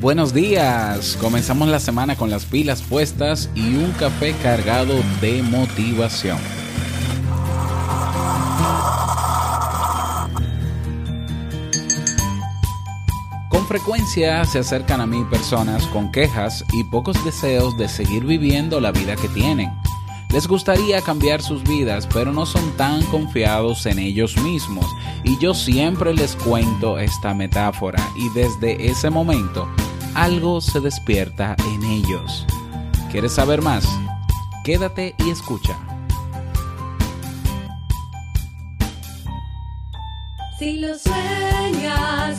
Buenos días, comenzamos la semana con las pilas puestas y un café cargado de motivación. Con frecuencia se acercan a mí personas con quejas y pocos deseos de seguir viviendo la vida que tienen. Les gustaría cambiar sus vidas, pero no son tan confiados en ellos mismos. Y yo siempre les cuento esta metáfora y desde ese momento algo se despierta en ellos. ¿Quieres saber más? Quédate y escucha. Si lo sueñas,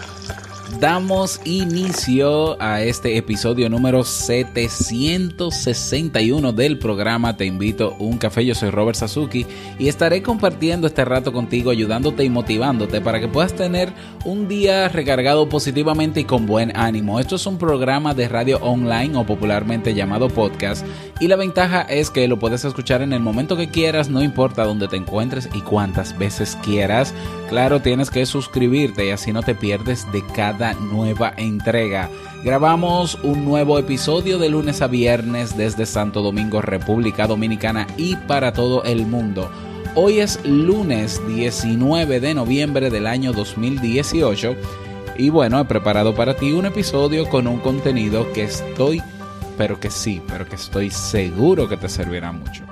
damos inicio a este episodio número 761 del programa Te invito a un café. Yo soy Robert Sasuki y estaré compartiendo este rato contigo, ayudándote y motivándote para que puedas tener un día recargado positivamente y con buen ánimo. Esto es un programa de radio online o popularmente llamado podcast y la ventaja es que lo puedes escuchar en el momento que quieras, no importa dónde te encuentres y cuántas veces quieras. Claro, tienes que suscribirte y así no te pierdes de cada nueva entrega. Grabamos un nuevo episodio de lunes a viernes desde Santo Domingo, República Dominicana y para todo el mundo. Hoy es lunes 19 de noviembre del año 2018 y bueno, he preparado para ti un episodio con un contenido que estoy, pero que sí, pero que estoy seguro que te servirá mucho.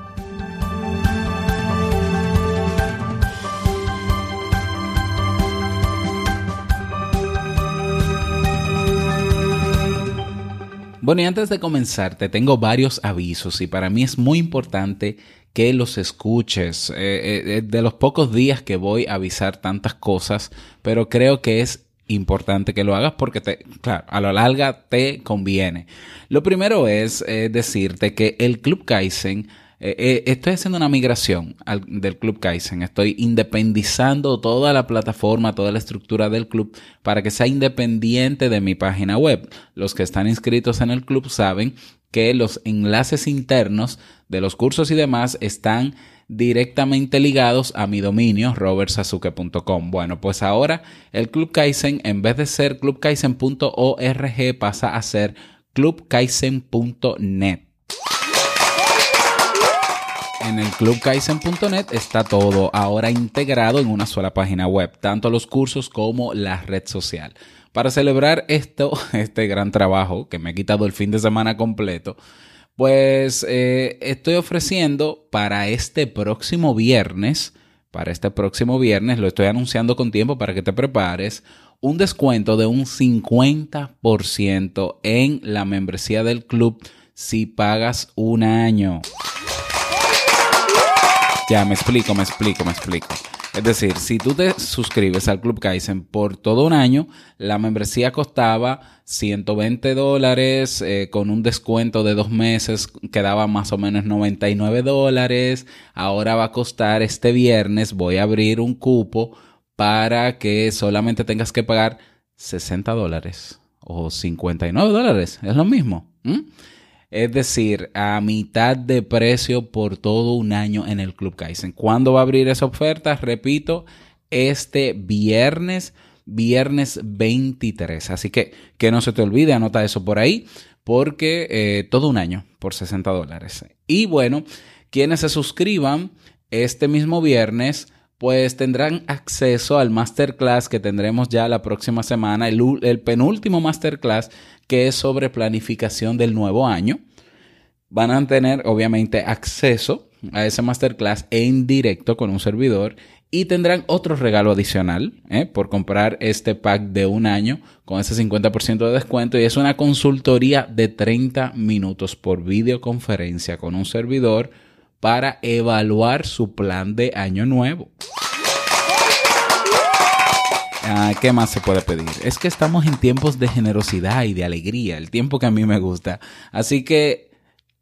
Bueno, y antes de comenzar, te tengo varios avisos y para mí es muy importante que los escuches. Eh, eh, eh, de los pocos días que voy a avisar tantas cosas, pero creo que es importante que lo hagas porque, te, claro, a la larga te conviene. Lo primero es decirte que el Club Kaizen eh, eh, estoy haciendo una migración del Club Kaizen. Estoy independizando toda la plataforma, toda la estructura del club para que sea independiente de mi página web. Los que están inscritos en el club saben que los enlaces internos de los cursos y demás están directamente ligados a mi dominio robertsazuke.com. Bueno, pues ahora el Club Kaizen en vez de ser clubkaizen.org pasa a ser clubkaizen.net. En el clubkaizen.net está todo ahora integrado en una sola página web, tanto los cursos como la red social. Para celebrar esto, este gran trabajo que me ha quitado el fin de semana completo, pues eh, estoy ofreciendo para este próximo viernes, para este próximo viernes, lo estoy anunciando con tiempo para que te prepares, un descuento de un 50% en la membresía del club si pagas un año. Ya, me explico, me explico, me explico. Es decir, si tú te suscribes al Club Kaizen por todo un año, la membresía costaba 120 dólares, eh, con un descuento de dos meses quedaba más o menos 99 dólares. Ahora va a costar este viernes, voy a abrir un cupo para que solamente tengas que pagar 60 dólares o 59 dólares, es lo mismo. Es decir, a mitad de precio por todo un año en el Club Kaizen. ¿Cuándo va a abrir esa oferta? Repito, este viernes, viernes 23. Así que que no se te olvide, anota eso por ahí, porque eh, todo un año por 60 dólares. Y bueno, quienes se suscriban este mismo viernes pues tendrán acceso al masterclass que tendremos ya la próxima semana, el, penúltimo masterclass que es sobre planificación del nuevo año. Van a tener obviamente acceso a ese masterclass en directo con un servidor y tendrán otro regalo adicional ¿eh? por comprar este pack de un año con ese 50% de descuento y es una consultoría de 30 minutos por videoconferencia con un servidor para evaluar su plan de año nuevo. Ah, ¿Qué más se puede pedir? Es que estamos en tiempos de generosidad y de alegría, el tiempo que a mí me gusta. Así que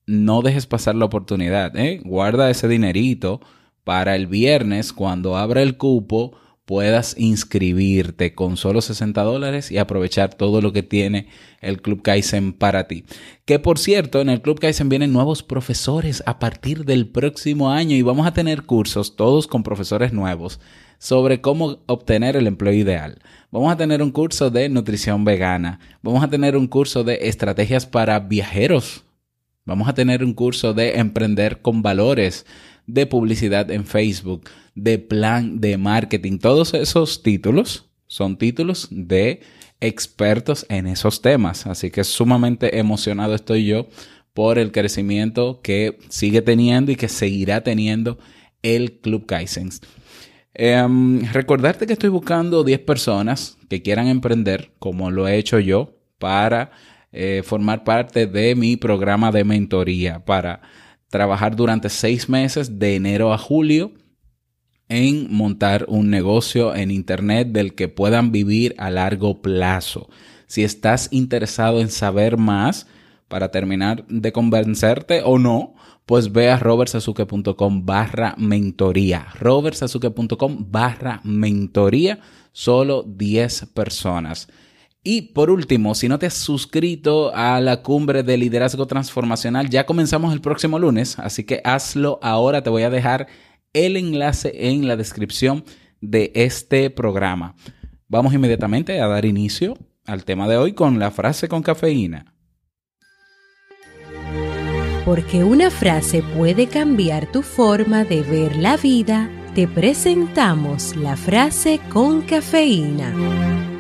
no dejes pasar la oportunidad, ¿eh? Guarda ese dinerito para el viernes cuando abra el cupo puedas inscribirte con solo 60 dólares y aprovechar todo lo que tiene el Club Kaizen para ti. Que por cierto, en el Club Kaizen vienen nuevos profesores a partir del próximo año y vamos a tener cursos todos con profesores nuevos sobre cómo obtener el empleo ideal. Vamos a tener un curso de nutrición vegana. Vamos a tener un curso de estrategias para viajeros. Vamos a tener un curso de emprender con valores, de publicidad en Facebook, de plan de marketing. Todos esos títulos son títulos de expertos en esos temas. Así que sumamente emocionado estoy yo por el crecimiento que sigue teniendo y que seguirá teniendo el Club Kaizen. Em, recordarte que estoy buscando 10 personas que quieran emprender, como lo he hecho yo, para eh, formar parte de mi programa de mentoría, para trabajar durante seis meses de enero a julio en montar un negocio en Internet del que puedan vivir a largo plazo. Si estás interesado en saber más para terminar de convencerte o no, pues ve a robertsasuke.com barra mentoría. robertsasuke.com barra mentoría. Solo 10 personas. Y por último, si no te has suscrito a la cumbre de liderazgo transformacional, ya comenzamos el próximo lunes, así que hazlo ahora. Te voy a dejar el enlace en la descripción de este programa. Vamos inmediatamente a dar inicio al tema de hoy con la frase con cafeína. Porque una frase puede cambiar tu forma de ver la vida, te presentamos la frase con cafeína.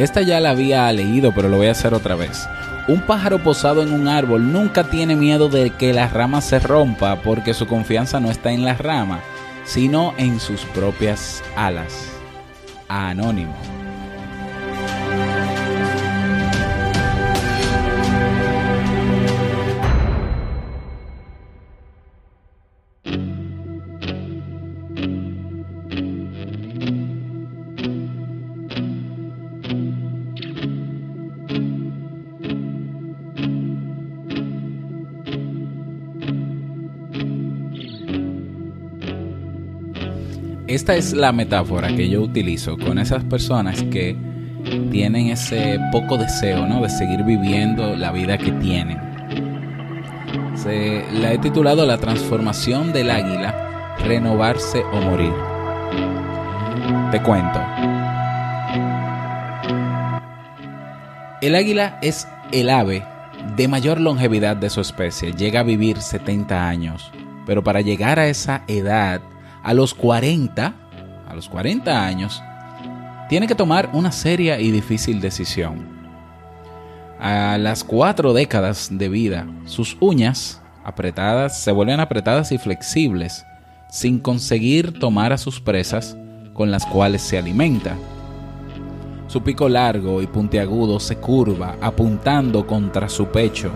Esta ya la había leído, pero lo voy a hacer otra vez. Un pájaro posado en un árbol nunca tiene miedo de que la rama se rompa porque su confianza no está en la rama, sino en sus propias alas. Anónimo. Esta es la metáfora que yo utilizo con esas personas que tienen ese poco deseo, ¿no? De seguir viviendo la vida que tienen. Se la he titulado La transformación del águila, renovarse o morir. Te cuento. El águila es el ave de mayor longevidad de su especie. Llega a vivir 70 años. Pero para llegar a esa edad, a los 40, a los 40 años, tiene que tomar una seria y difícil decisión. A las cuatro décadas de vida, sus uñas apretadas se vuelven apretadas y flexibles, sin conseguir tomar a sus presas con las cuales se alimenta. Su pico largo y puntiagudo se curva, apuntando contra su pecho.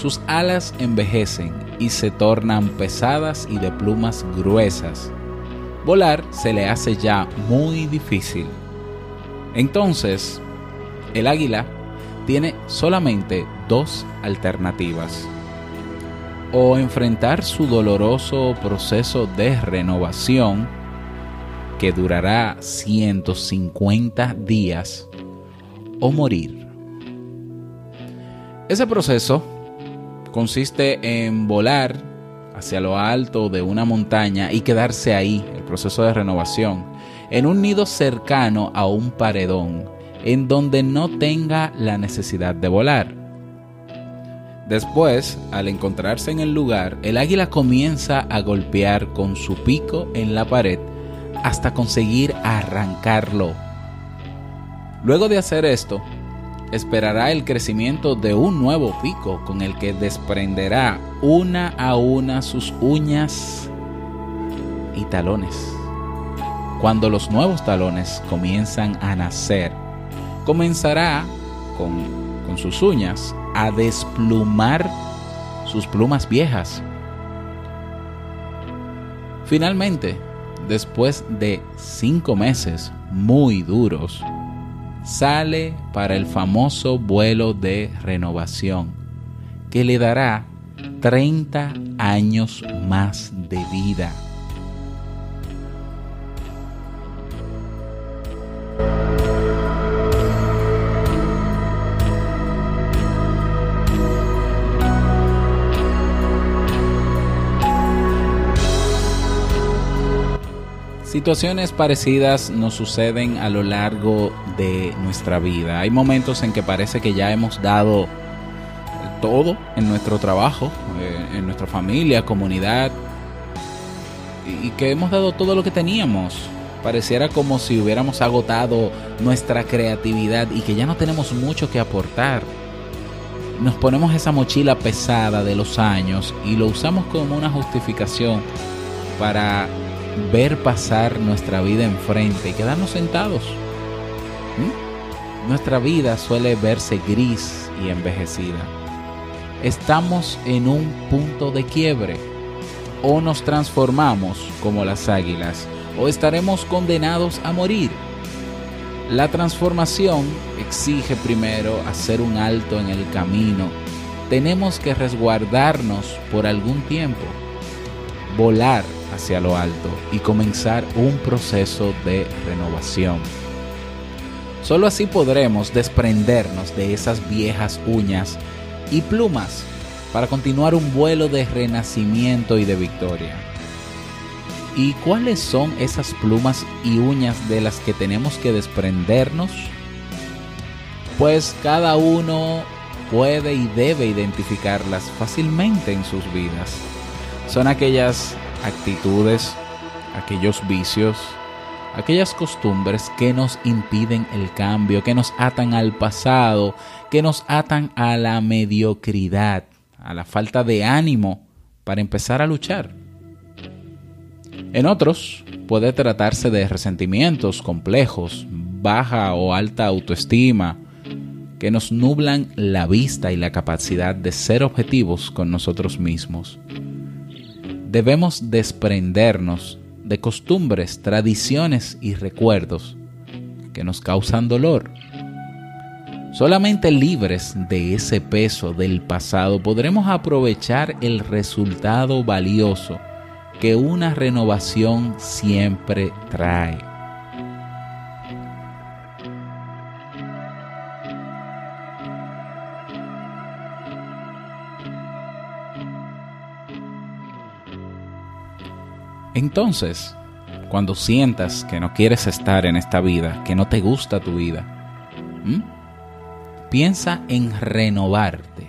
Sus alas envejecen y se tornan pesadas y de plumas gruesas. Volar se le hace ya muy difícil. Entonces, el águila tiene solamente dos alternativas. O enfrentar su doloroso proceso de renovación, que durará 150 días, o morir. Ese proceso consiste en volar hacia lo alto de una montaña y quedarse ahí, el proceso de renovación, en un nido cercano a un paredón, en donde no tenga la necesidad de volar. Después, al encontrarse en el lugar, el águila comienza a golpear con su pico en la pared hasta conseguir arrancarlo. Luego de hacer esto, esperará el crecimiento de un nuevo pico con el que desprenderá una a una sus uñas y talones. Cuando los nuevos talones comienzan a nacer, comenzará con, con sus uñas a desplumar sus plumas viejas. Finalmente, después de cinco meses muy duros, sale para el famoso vuelo de renovación, que le dará 30 años más de vida. Situaciones parecidas nos suceden a lo largo de nuestra vida. Hay momentos en que parece que ya hemos dado todo en nuestro trabajo, eh, en nuestra familia, comunidad, y que hemos dado todo lo que teníamos. Pareciera como si hubiéramos agotado nuestra creatividad y que ya no tenemos mucho que aportar. Nos ponemos esa mochila pesada de los años y lo usamos como una justificación para ver pasar nuestra vida enfrente y quedarnos sentados. Nuestra vida suele verse gris y envejecida. Estamos en un punto de quiebre. O nos transformamos como las águilas, o estaremos condenados a morir. La transformación exige primero hacer un alto en el camino. Tenemos que resguardarnos por algún tiempo, volar hacia lo alto y comenzar un proceso de renovación. Solo así podremos desprendernos de esas viejas uñas y plumas para continuar un vuelo de renacimiento y de victoria. ¿Y cuáles son esas plumas y uñas de las que tenemos que desprendernos? Pues cada uno puede y debe identificarlas fácilmente en sus vidas. Son aquellas actitudes, aquellos vicios, aquellas costumbres que nos impiden el cambio, que nos atan al pasado, que nos atan a la mediocridad, a la falta de ánimo para empezar a luchar. En otros puede tratarse de resentimientos complejos, baja o alta autoestima, que nos nublan la vista y la capacidad de ser objetivos con nosotros mismos debemos desprendernos de costumbres, tradiciones y recuerdos que nos causan dolor. Solamente libres de ese peso del pasado podremos aprovechar el resultado valioso que una renovación siempre trae. Entonces, cuando sientas que no quieres estar en esta vida, que no te gusta tu vida, piensa en renovarte.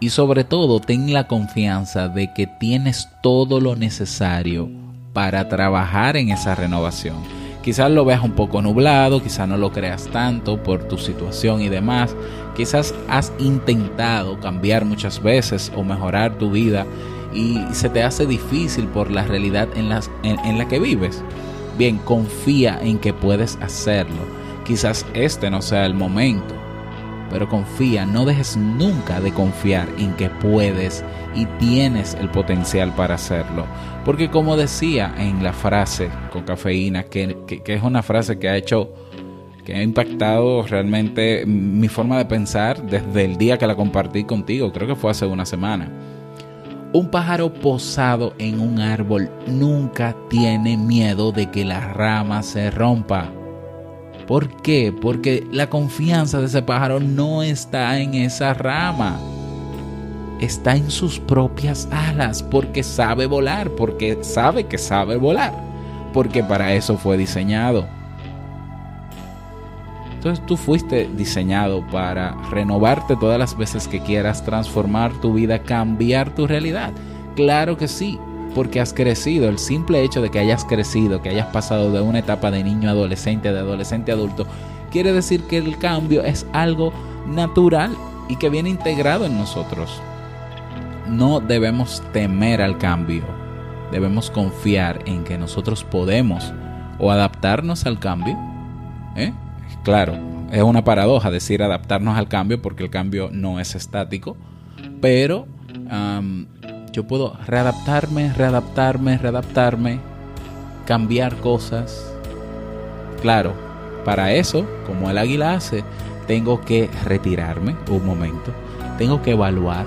Y sobre todo, ten la confianza de que tienes todo lo necesario para trabajar en esa renovación. Quizás lo veas un poco nublado, quizás no lo creas tanto por tu situación y demás. Quizás has intentado cambiar muchas veces o mejorar tu vida y se te hace difícil por la realidad en, las, en, la que vives. Bien, confía en que puedes hacerlo. Quizás este no sea el momento, pero confía, no dejes nunca de confiar en que puedes y tienes el potencial para hacerlo. Porque como decía en la frase con cafeína, que, que, es una frase que ha hecho, que ha impactado realmente mi forma de pensar desde el día que la compartí contigo, creo que fue hace una semana un pájaro posado en un árbol nunca tiene miedo de que la rama se rompa. ¿Por qué? Porque la confianza de ese pájaro no está en esa rama. Está en sus propias alas porque sabe volar, porque sabe que sabe volar, porque para eso fue diseñado. Entonces tú fuiste diseñado para renovarte todas las veces que quieras, transformar tu vida, cambiar tu realidad. Claro que sí, porque has crecido. El simple hecho de que hayas crecido, que hayas pasado de una etapa de niño a adolescente, de adolescente adulto, quiere decir que el cambio es algo natural y que viene integrado en nosotros. No debemos temer al cambio, debemos confiar en que nosotros podemos o adaptarnos al cambio. ¿eh? Claro, es una paradoja decir adaptarnos al cambio porque el cambio no es estático, pero yo puedo readaptarme, readaptarme, readaptarme, cambiar cosas. Claro, para eso, como el águila hace, tengo que retirarme un momento, tengo que evaluar,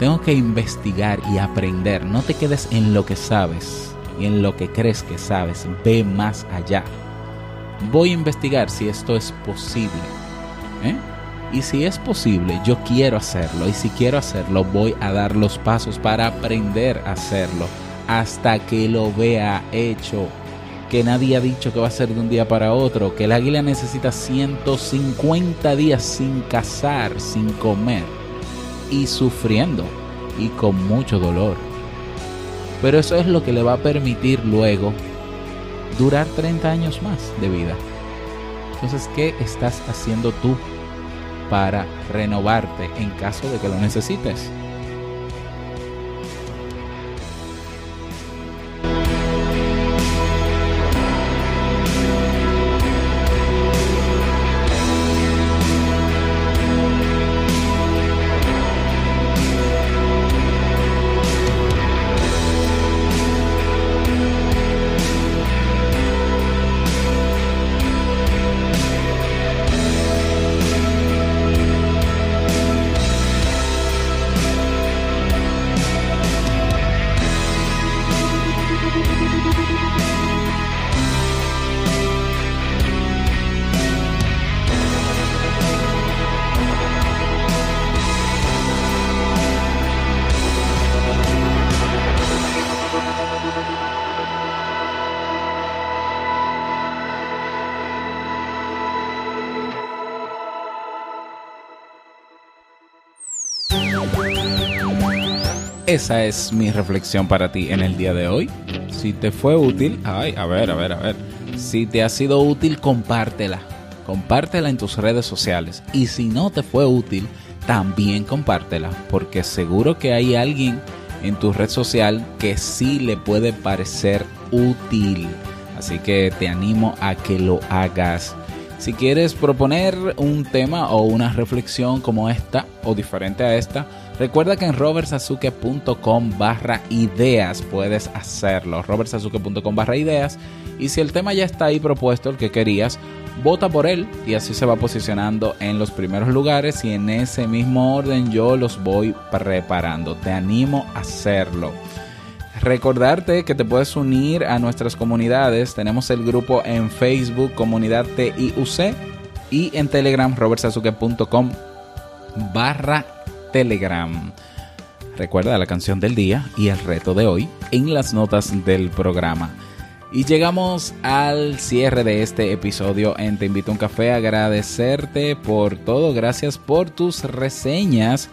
tengo que investigar y aprender. No te quedes en lo que sabes y en lo que crees que sabes, ve más allá. Voy a investigar si esto es posible. ¿eh? Y si es posible, yo quiero hacerlo. Y si quiero hacerlo, voy a dar los pasos para aprender a hacerlo. Hasta que lo vea hecho. Que nadie ha dicho que va a ser de un día para otro. Que el águila necesita 150 días sin cazar, sin comer. Y sufriendo. Y con mucho dolor. Pero eso es lo que le va a permitir luego durar 30 años más de vida. Entonces, ¿qué estás haciendo tú para renovarte en caso de que lo necesites? Esa es mi reflexión para ti en el día de hoy. Si te fue útil, ay, a ver, a ver, a ver. Si te ha sido útil, compártela. Compártela en tus redes sociales. Y si no te fue útil, también compártela. Porque seguro que hay alguien en tu red social que sí le puede parecer útil. Así que te animo a que lo hagas. Si quieres proponer un tema o una reflexión como esta o diferente a esta, recuerda que en robertsazuke.com barra ideas puedes hacerlo. robertsazuke.com barra ideas. Y si el tema ya está ahí propuesto, el que querías, vota por él y así se va posicionando en los primeros lugares y en ese mismo orden yo los voy preparando. Te animo a hacerlo. Recordarte que te puedes unir a nuestras comunidades. Tenemos el grupo en Facebook, Comunidad TIUC, y en Telegram, robertsazuke.com barra Telegram. Recuerda la canción del día y el reto de hoy en las notas del programa. Y llegamos al cierre de este episodio en Te Invito a un Café. Agradecerte por todo. Gracias por tus reseñas.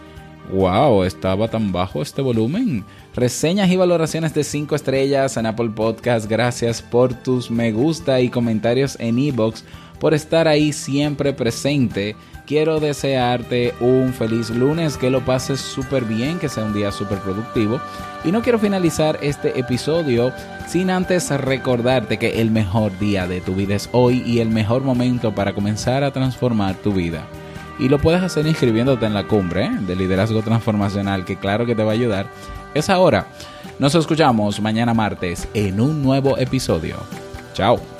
¡Wow! Estaba tan bajo este volumen reseñas y valoraciones de 5 estrellas en Apple Podcast. Gracias por tus me gusta y comentarios en iBox, por estar ahí siempre presente. Quiero desearte un feliz lunes, que lo pases súper bien, que sea un día súper productivo. Y no quiero finalizar este episodio sin antes recordarte que el mejor día de tu vida es hoy y el mejor momento para comenzar a transformar tu vida. Y lo puedes hacer inscribiéndote en la cumbre de liderazgo transformacional, que claro que te va a ayudar es ahora. Nos escuchamos mañana martes en un nuevo episodio. Chao.